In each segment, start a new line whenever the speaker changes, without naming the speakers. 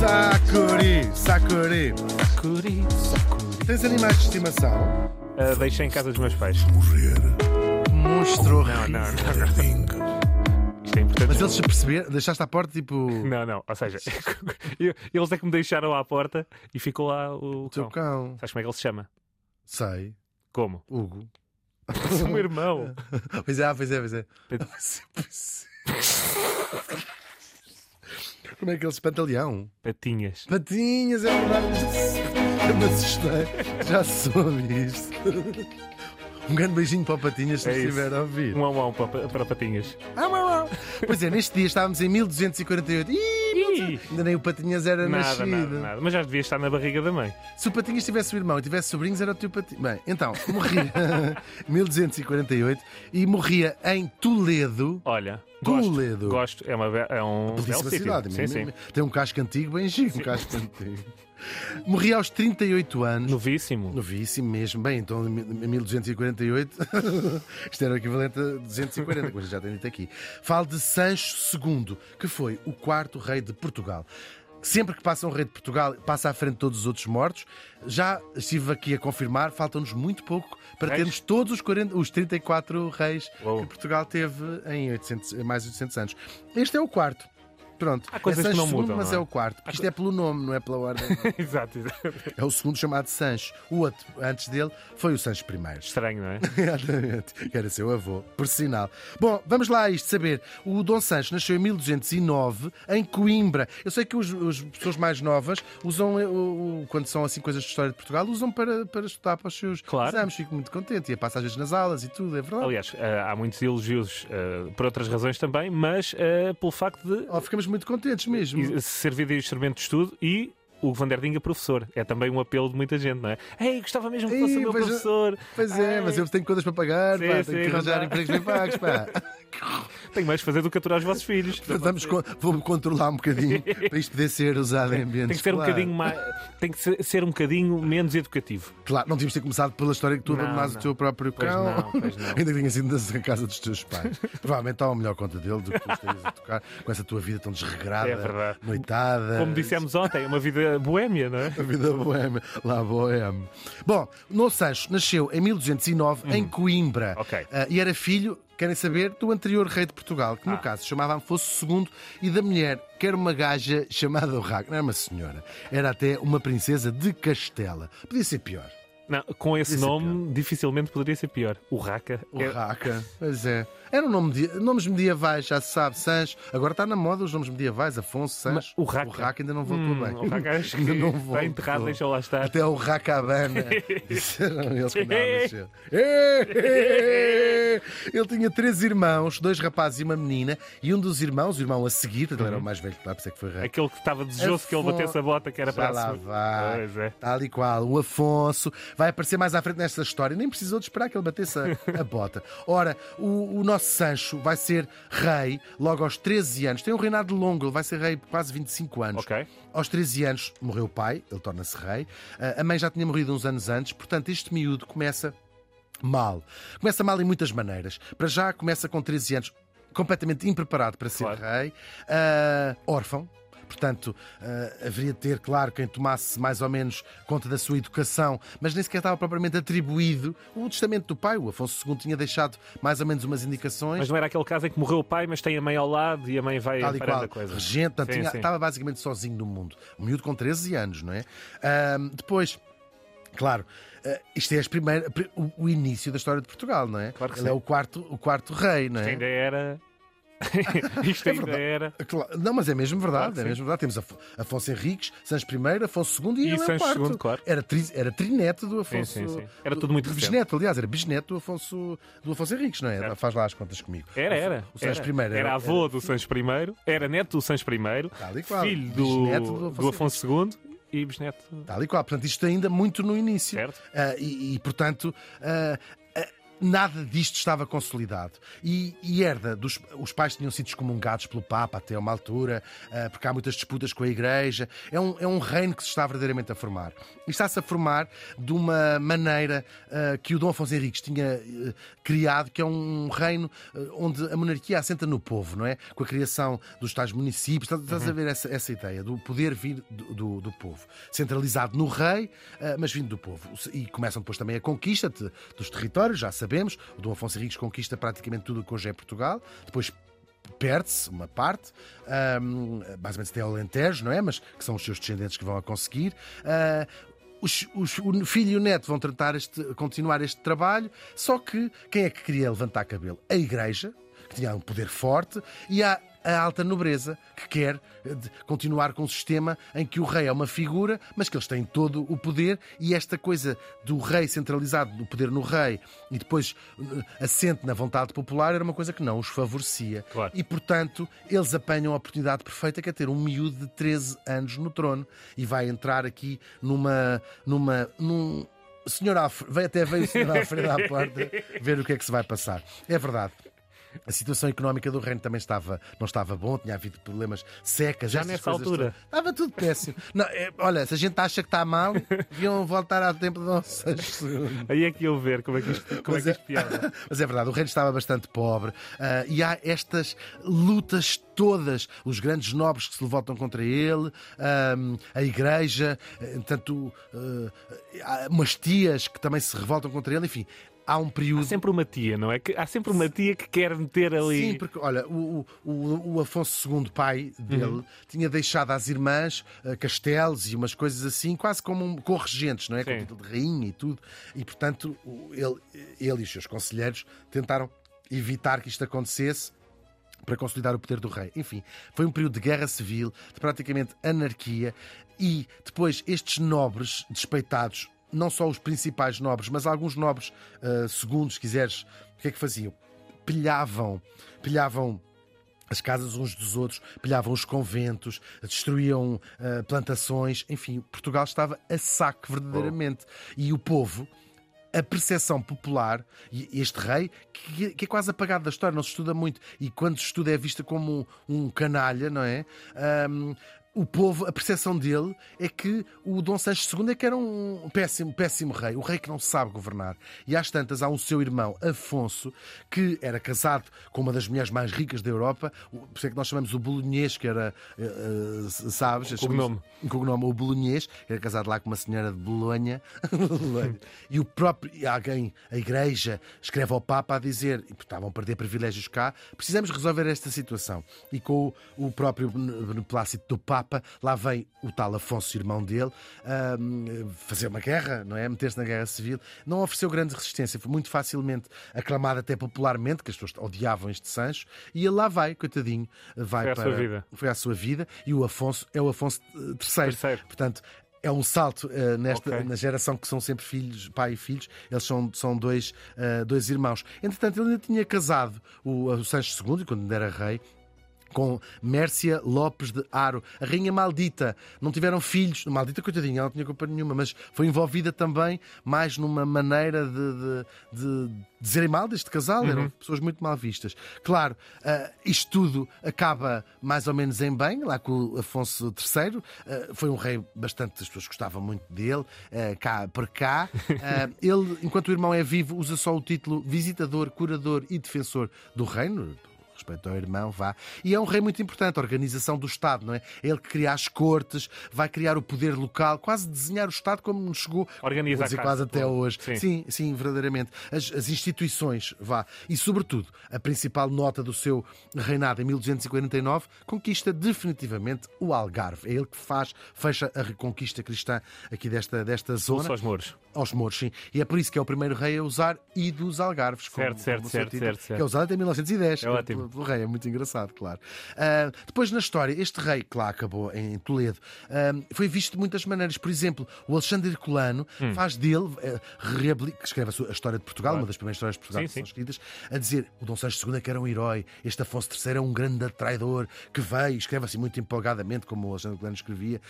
Sakuri, Sakuri.
Sakuri, Sakuri.
Tens animais de estimação?
Ah, deixei em casa dos meus pais.
Monstro.
Não, não, não. Isto é importante.
Mas eles se perceber, deixaste à porta tipo.
Não, não. Ou seja, eles é que me deixaram à porta e ficou lá o
Teu
cão.
cão.
Sabes como é que ele se chama?
Sei.
Como?
Hugo.
O meu irmão.
Pois é, ah, pois é, pois é. Como é que ele se?
Patinhas.
Patinhas, é verdade. Eu me assustei. Já soube isto. Um grande beijinho para o Patinhas se
É
estiver a ouvir.
Um a um para, para patinhas.
Ah. Pois é, neste dia estávamos em 1248. Ih, ainda nem o Patinhas era
nada,
nascido.
nada, nada. Mas já devia estar na barriga da mãe.
Se o Patinhas tivesse um irmão e tivesse sobrinhos, era o teu Patinhas. Bem, então, morria em 1248 e morria em Toledo.
Olha.
Toledo.
Gosto. É, uma, é um
Belíssima
sítio.
cidade.
Sim, sim.
Tem um casco antigo bem giro, um casco antigo. Morria aos 38 anos.
Novíssimo.
Novíssimo mesmo. Bem, então em 1248, isto era o equivalente a 240, como a gente já tem dito aqui. Falo de Sancho II, que foi o quarto rei de Portugal. Sempre que passa um rei de Portugal, passa à frente de todos os outros mortos. Já estive aqui a confirmar, faltam-nos muito pouco para
Reis?
termos todos os, 40, os 34 reis que Portugal teve em 800, mais de 800 anos. Este é o quarto. Pronto.
Há coisas
é
que
Sancho
não
II,
mudam,
mas
não é?
é o quarto. Porque isto é pelo nome, não é pela ordem.
exato, exato.
É o segundo chamado Sancho. O outro, antes dele, foi o Sancho I.
Estranho, não é?
Exatamente. Que era seu avô, por sinal. Bom, vamos lá a isto saber. O Dom Sancho nasceu em 1209 em Coimbra. Eu sei que os, os pessoas mais novas usam, eh, o- o- quando são assim coisas de história de Portugal, usam para, para estudar para os seus
Claro.
exames. Fico muito contente. E passa às vezes nas aulas e tudo, é verdade.
Aliás, eh, há muitos elogios eh, por outras razões também, mas pelo facto de
Oh, ficamos muito contentes mesmo.
e- servir de instrumento de estudo e o Van der Dinga professor. É também um apelo de muita gente, não é? Ei, gostava mesmo que fosse o meu
veja-
professor.
Pois é,
Ai,
mas eu tenho contas para pagar,
Sim,
pá,
sim,
tenho que arranjar empregos bem pagos, pá.
Tenho mais de fazer do que aturar os vossos filhos.
Vamos, con- vou controlar um bocadinho para isto poder ser usado em ambientes
Tem que ser um
escolares.
bocadinho mais. Tem que ser- um bocadinho menos educativo.
Claro, não devíamos ter começado pela história que tu abandonaste o teu próprio
Pois
cão.
não, pois não.
Ainda que tenha sido na casa dos teus pais. Provavelmente está a melhor conta dele do que tu estarias a tocar com essa tua vida tão desregrada,
É
noitada.
Como dissemos ontem, é uma vida boémia, não é?
A vida boêmia, lá boêmia. Bom, Dom Sancho nasceu em 1209 em Coimbra
Hum. Ok.
Ah, e era filho, querem saber, do anterior rei de Portugal, que no
Ah.
caso se chamava Afonso II e da mulher, que era uma gaja chamada Urraca. Não era uma senhora, era até uma princesa de Castela. Podia ser pior.
Não, com esse
ser
nome, dificilmente poderia ser pior. O Raka. é-
Urraca, pois é. Era um nome de, nomes medievais, já se sabe, Sancho. Agora está na moda os nomes medievais, Afonso, Sancho.
Mas o Urraca-
ainda não voltou
Hum,
bem.
o Raka acho que
ainda não
está
voltou.
enterrado, deixa lá estar.
Até o Racabana. Disseram eles quando ela nasceu. Ele tinha três irmãos, dois rapazes e uma menina, e um dos irmãos, o irmão a seguir, ele era o mais velho, claro, por isso é que foi rei.
Aquele que estava desejoso que ele
Afonso-
batesse a bota, que era
Já
para a
lá vai.
Pois é.
Tal e qual. O Afonso vai aparecer mais à frente nesta história. Nem precisou de esperar que ele batesse a, a bota. Ora, o, o nosso Sancho vai ser rei logo aos 13 anos. Tem um reinado longo, ele vai ser rei por quase 25 anos.
Ok.
Aos 13 anos morreu o pai, ele torna-se rei. Ah, A mãe já tinha morrido uns anos antes, portanto, este miúdo começa mal. Começa mal em muitas maneiras. Para já, começa com 13 anos, completamente impreparado para ser
Claro.
rei, ah, órfão. Portanto, ah, haveria de ter, claro, quem tomasse mais ou menos conta da sua educação, mas nem sequer estava propriamente atribuído. O testamento do pai, o Afonso II, tinha deixado mais ou menos umas indicações.
Mas não era aquele caso em que morreu o pai, mas tem a mãe ao lado e a mãe vai
Tal e qual,
a coisa.
regente, portanto,
Sim,
tinha-
sim.
estava basicamente sozinho no mundo. Um miúdo com 13 anos, não é? Ahm, depois, claro, ah, isto é as primeiras, o, início da história de Portugal, não é?
Claro que
Ele é
sim.
o quarto, o quarto rei, não
Isto
é?
ainda era. Isto
É
ainda
verdade.
era.
Claro- Não, mas é mesmo verdade,
Claro
é
sim.
mesmo verdade. Temos Af- Afonso Henriques, Sancho I, Afonso II e,
E
é
Sancho
quarto.
II, claro.
Era, tri, era trineto do
Sim,
Afonso.
sim, sim. Era tudo muito recente.
Bisneto, aliás, era bisneto do Afonso, do Afonso Henriques, não é?
Certo.
Faz lá as contas comigo.
Era, era.
O Sancho
era.
I era,
Era avô do Sancho I, era neto do Sancho I,
qual.
filho do,
do
do
Afonso
II e bisneto.
Tal e qual. Portanto, isto ainda muito no início.
Certo.
Ah, e, e, portanto, ah, nada disto estava consolidado. E, e herda, dos, os pais tinham sido excomungados pelo Papa até uma altura, uh, porque há muitas disputas com a Igreja. É um, é um reino que se está verdadeiramente a formar. E está-se a formar de uma maneira uh, que o Dom Afonso Henriques tinha uh, criado, que é um reino onde a monarquia assenta no povo, não é? Com a criação dos tais municípios. Estás, uhum. a ver essa, essa ideia do poder vir do, do, do povo. Centralizado no rei, mas vindo do povo. E começam depois também a conquista dos territórios, já sabemos sabemos. O Dom Afonso Henriques conquista praticamente tudo o que hoje é Portugal. Depois perde-se uma parte, um, basicamente até o Alentejo, não é? Mas que são os seus descendentes que vão a conseguir. Uh, os, os, o filho e o neto vão tentar este, continuar este trabalho, só que quem é que queria levantar cabelo? A Igreja, que tinha um poder forte, e há a alta nobreza, que quer eh, continuar com um sistema em que o rei é uma figura, mas que eles têm todo o poder e esta coisa do rei centralizado, do poder no rei e depois eh, assente na vontade popular era uma coisa que não os favorecia.
Claro.
E, portanto, eles apanham a oportunidade perfeita que é ter um miúdo de 13 anos no trono e vai entrar aqui numa. numa num, Senhor Alfredo, até veio o Senhor Alfredo à porta ver o que é que se vai passar. É verdade. A situação económica do reino também estava, não estava bom, tinha havido problemas secas.
Já nessa altura.
Todas. Estava tudo péssimo. Não, é, olha, se a gente acha que está mal, deviam voltar ao tempo de Sancho
Aí é que eu ver como é que isto, como é que isto piada.
Mas é verdade, o reino estava bastante pobre uh, e há estas lutas todas, os grandes nobres que se levantam contra ele, a igreja, tanto uh, umas tias que também se revoltam contra ele, enfim, há um período. Há
sempre uma tia, não é? Há sempre uma tia que quer meter ali.
Sim, porque, olha, o, o, o Afonso II, pai dele, uhum. tinha deixado às irmãs uh, castelos e umas coisas assim, quase como um, corregentes, não é? Sim. Com título de rainha e tudo. E, portanto, ele, ele e os seus conselheiros tentaram evitar que isto acontecesse para consolidar o poder do rei. Enfim, foi um período de guerra civil, de praticamente anarquia, e depois estes nobres despeitados não só os principais nobres, mas alguns nobres uh, segundos, se quiseres, o que é que faziam? Pilhavam, pilhavam as casas uns dos outros, pilhavam os conventos, destruíam uh, plantações, enfim, Portugal estava a saco verdadeiramente. Oh. E o povo, a percepção popular, e este rei, que, que, é quase apagado da história, não se estuda muito, e quando se estuda é vista como um, um canalha, não é? Um, o povo, a percepção dele é que o Dom Sancho II é que era um péssimo, péssimo rei, o rei que não sabe governar. E às tantas há um seu irmão, Afonso, que era casado com uma das mulheres mais ricas da Europa, por isso é que nós chamamos o Bolonhês, que era, uh, sabes,
o cognome.
O cognome, o Bolonhês, que era casado lá com uma senhora de Bolonha. e o próprio, alguém, a igreja, escreve ao Papa a dizer, estavam a perder privilégios cá, precisamos resolver esta situação. E com o, o próprio beneplácito do Papa, Papa, lá vem o tal Afonso, irmão dele, fazer uma guerra, não é? Meter-se na guerra civil. Não ofereceu grande resistência, foi muito facilmente aclamado até popularmente, que as pessoas odiavam este Sancho, e ele lá vai, coitadinho, vai
foi
para.
A sua vida.
Foi à sua vida, e o Afonso é o Afonso III.
Terceiro.
Portanto, é um salto uh, nesta okay. na geração que são sempre filhos, pai e filhos. Eles são, são dois, uh, dois irmãos. Entretanto, ele ainda tinha casado o, o Sancho II, quando ainda era rei, com Mércia Lopes de Aro, a rainha maldita. Não tiveram filhos, maldita coitadinha, ela não tinha culpa nenhuma, mas foi envolvida também mais numa maneira de, de, de dizerem mal deste casal, uhum. eram pessoas muito mal vistas. Claro, uh, isto tudo acaba mais ou menos em bem, lá com o Afonso III, uh, foi um rei bastante, as pessoas gostavam muito dele, uh, cá por cá. ele, enquanto o irmão é vivo, usa só o título visitador, curador e defensor do reino, respeito ao irmão, vá. E é um rei muito importante, a organização do Estado, não é? É ele que cria as cortes, vai criar o poder local, quase desenhar o Estado como nos chegou
Organiza
dizer, quase até hoje.
Sim.
sim, sim, verdadeiramente. As, as, instituições, vá. E, sobretudo, a principal nota do seu reinado em 1249 conquista definitivamente o Algarve. É ele que faz, fecha a reconquista cristã aqui desta, desta zona.
aos mouros.
Aos mouros, sim. E é por isso que é o primeiro rei a usar e dos Algarves.
Certo, como, certo, como certo, certo, certo,
Que é usado até 1910.
É ótimo
do rei. É muito engraçado, claro. Uh, depois, na história, este rei, que lá acabou em Toledo, uh, foi visto de muitas maneiras. Por exemplo, o Alexandre Herculano hum. faz dele, uh, que escreve a, história de Portugal, claro. uma das primeiras histórias de Portugal sim, que são escritas, a dizer o Dom Sancho II é que era um herói, este Afonso III é um grande traidor que veio, escreve assim muito empolgadamente, como o Alexandre Herculano escrevia.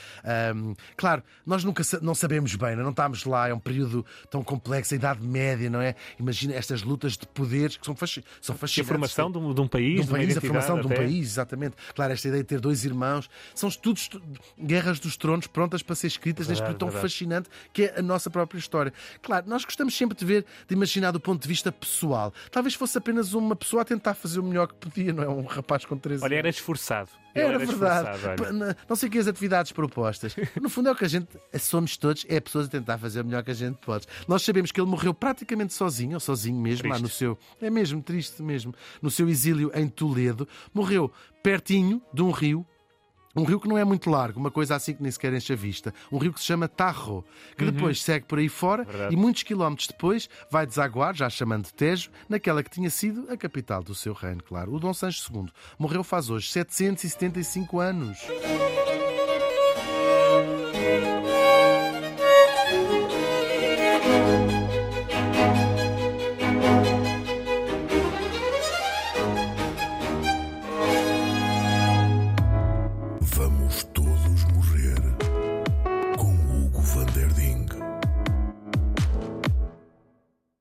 Um, claro, nós nunca não sabemos bem, não estamos lá, é um período tão complexo, a Idade Média, não é? Imagina estas lutas de poderes que são, fasc... são fascinantes.
A formação de um, de um país,
de um país a formação até. de um país, exatamente. Claro, esta ideia de ter dois irmãos, são estudos, guerras dos tronos prontas para ser escritas verdade, neste período tão verdade. fascinante que é a nossa própria história. Claro, nós gostamos sempre de ver, de imaginar do ponto de vista pessoal. Talvez fosse apenas uma pessoa a tentar fazer o melhor que podia, não é? Um rapaz com 13
Olha, era esforçado.
Era, era verdade. Não sei que as atividades propostas. No fundo é o que a gente somos todos, é pessoas a tentar fazer o melhor que a gente pode. Nós sabemos que ele morreu praticamente sozinho, ou sozinho mesmo, triste. lá no seu. É mesmo, triste mesmo. No seu exílio em Toledo. Morreu pertinho de um rio um rio que não é muito largo, uma coisa assim que nem sequer enche a vista. Um rio que se chama Tarro, que uhum. depois segue por aí fora Verdade. e muitos quilómetros depois vai desaguar, já chamando Tejo, naquela que tinha sido a capital do seu reino, claro. O Dom Sancho II morreu faz hoje 775 anos.